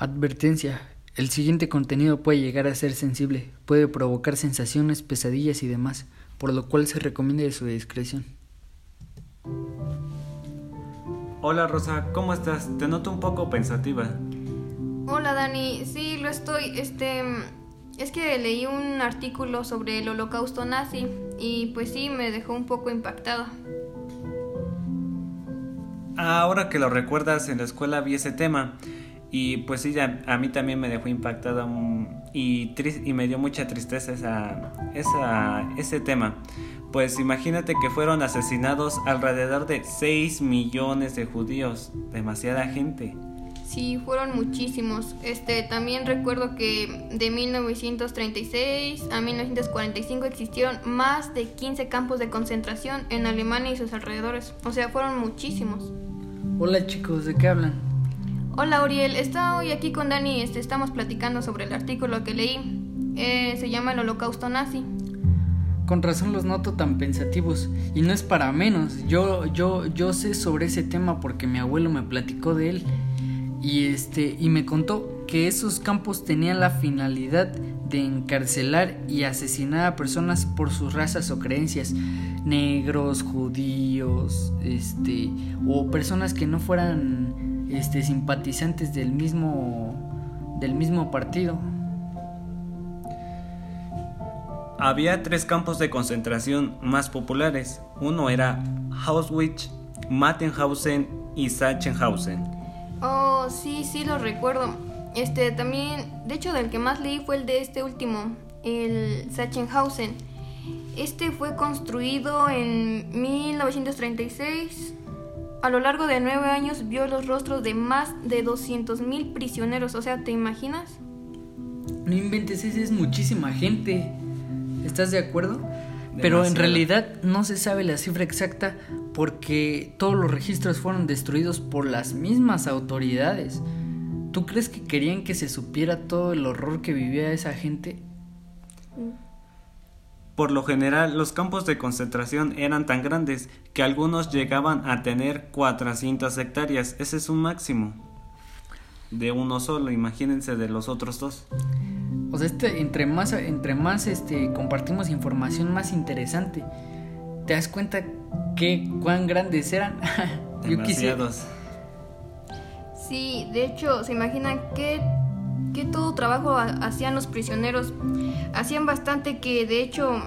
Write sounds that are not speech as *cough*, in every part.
Advertencia. El siguiente contenido puede llegar a ser sensible, puede provocar sensaciones, pesadillas y demás, por lo cual se recomienda de su discreción. Hola Rosa, ¿cómo estás? Te noto un poco pensativa. Hola Dani, sí, lo estoy. Este, es que leí un artículo sobre el holocausto nazi y pues sí, me dejó un poco impactada. Ahora que lo recuerdas, en la escuela vi ese tema y pues sí, a, mí también me dejó impactada y, y me dio mucha tristeza esa, esa, ese tema. Pues imagínate que fueron asesinados alrededor de 6 millones de judíos, demasiada gente. Sí, fueron muchísimos. Este, también recuerdo que de 1936 a 1945 existieron más de 15 campos de concentración en Alemania y sus alrededores. O sea, fueron muchísimos. Hola chicos, ¿de qué hablan? Hola Uriel, estoy aquí con Dani, este, estamos platicando sobre el artículo que leí. Eh, se llama El Holocausto Nazi. Con razón los noto tan pensativos y no es para menos. Yo yo yo sé sobre ese tema porque mi abuelo me platicó de él y este y me contó que esos campos tenían la finalidad de encarcelar y asesinar a personas por sus razas o creencias, negros, judíos, este o personas que no fueran este, simpatizantes del mismo, del mismo partido. Había tres campos de concentración más populares. Uno era Auschwitz, Mattenhausen y Sachsenhausen. Oh, sí, sí lo recuerdo. Este también, de hecho, del que más leí fue el de este último, el Sachsenhausen. Este fue construido en 1936 a lo largo de nueve años vio los rostros de más de 200.000 prisioneros. O sea, ¿te imaginas? No inventes, esa es muchísima gente. ¿Estás de acuerdo? Pero en realidad no se sabe la cifra exacta porque todos los registros fueron destruidos por las mismas autoridades. ¿Tú crees que querían que se supiera todo el horror que vivía esa gente? Mm. Por lo general, los campos de concentración eran tan grandes que algunos llegaban a tener 400 hectáreas. Ese es un máximo de uno solo, imagínense de los otros dos. O sea, este, entre más, entre más este, compartimos información, más interesante. ¿Te das cuenta que cuán grandes eran? *laughs* Demasiados. Sí, de hecho, se imaginan que todo trabajo hacían los prisioneros. Hacían bastante que de hecho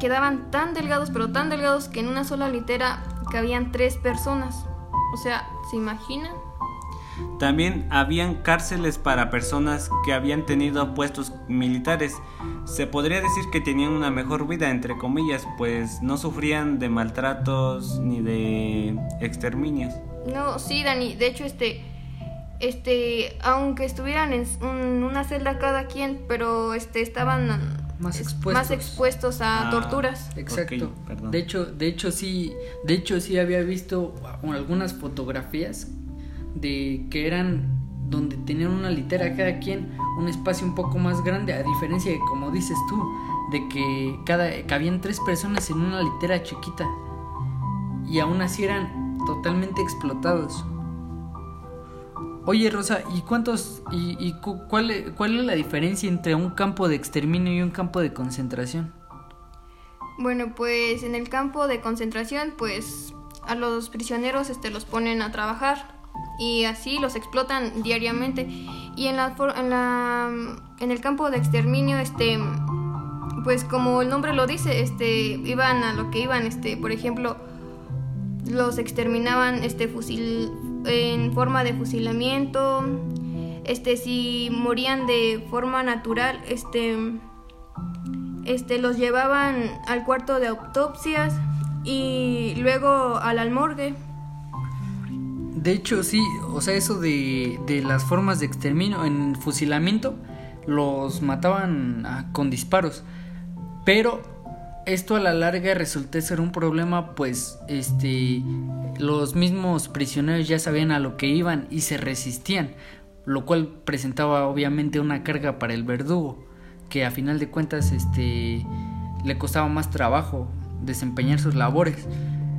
quedaban tan delgados, pero tan delgados que en una sola litera cabían tres personas. O sea, ¿se imaginan? También habían cárceles para personas que habían tenido puestos militares. Se podría decir que tenían una mejor vida, entre comillas, pues no sufrían de maltratos ni de exterminios. No, sí, Dani. De hecho, este, este, aunque estuvieran en una celda cada quien, pero este, estaban más expuestos, más expuestos a ah, torturas. Exacto. de hecho, de hecho sí, de hecho sí había visto algunas fotografías de que eran donde tenían una litera cada quien, un espacio un poco más grande, a diferencia de como dices tú, de que cada cabían tres personas en una litera chiquita y aún así eran totalmente explotados. Oye Rosa, ¿y cuántos y, cuál, cuál es la diferencia entre un campo de exterminio y un campo de concentración? Bueno, pues en el campo de concentración, pues a los prisioneros este los ponen a trabajar y así los explotan diariamente. Y en la en la en el campo de exterminio este pues como el nombre lo dice, este iban a lo que iban, este, por ejemplo, los exterminaban este fusil en forma de fusilamiento, este si morían de forma natural, este este los llevaban al cuarto de autopsias y luego al almorgue. De hecho, sí, o sea, eso de, de las formas de exterminio en fusilamiento los mataban con disparos. Pero esto a la larga resultó ser un problema, pues este los mismos prisioneros ya sabían a lo que iban y se resistían, lo cual presentaba obviamente una carga para el verdugo, que a final de cuentas este le costaba más trabajo desempeñar sus labores.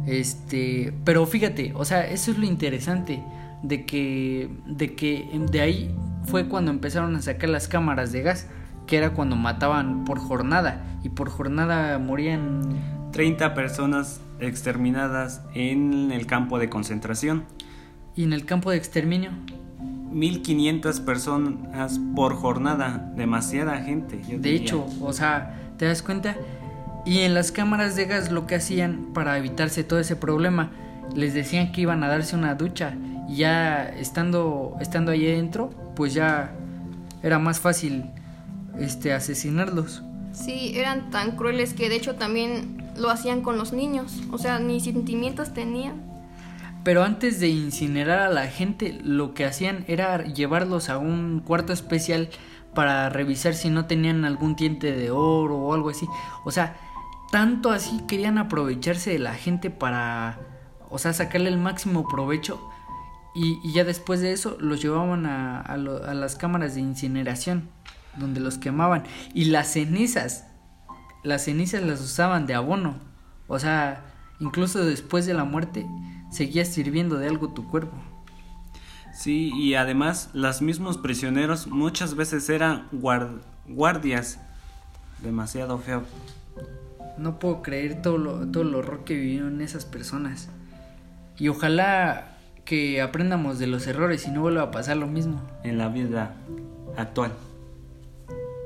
Este, pero fíjate, o sea, eso es lo interesante de que de que de ahí fue cuando empezaron a sacar las cámaras de gas, que era cuando mataban por jornada y por jornada morían 30 personas exterminadas en el campo de concentración. ¿Y en el campo de exterminio? 1500 personas por jornada, demasiada gente. de hecho, o sea, ¿te das cuenta? Y en las cámaras de gas lo que hacían para evitarse todo ese problema, les decían que iban a darse una ducha y ya estando estando ahí adentro, pues ya era más fácil este asesinarlos. Sí, eran tan crueles que de hecho también lo hacían con los niños, o sea, ni sentimientos tenían. Pero antes de incinerar a la gente, lo que hacían era llevarlos a un cuarto especial para revisar si no tenían algún diente de oro o algo así. O sea, tanto así querían aprovecharse de la gente para, o sea, sacarle el máximo provecho. Y, ya después de eso los llevaban a, a las cámaras de incineración, donde los quemaban. Y las cenizas, las cenizas las usaban de abono. O sea, incluso después de la muerte seguía sirviendo de algo tu cuerpo. Sí, y además los mismos prisioneros muchas veces eran guardias. Demasiado feo. No puedo creer todo lo, todo el horror que vivieron esas personas. Y ojalá que aprendamos de los errores y no vuelva a pasar lo mismo. En la vida actual.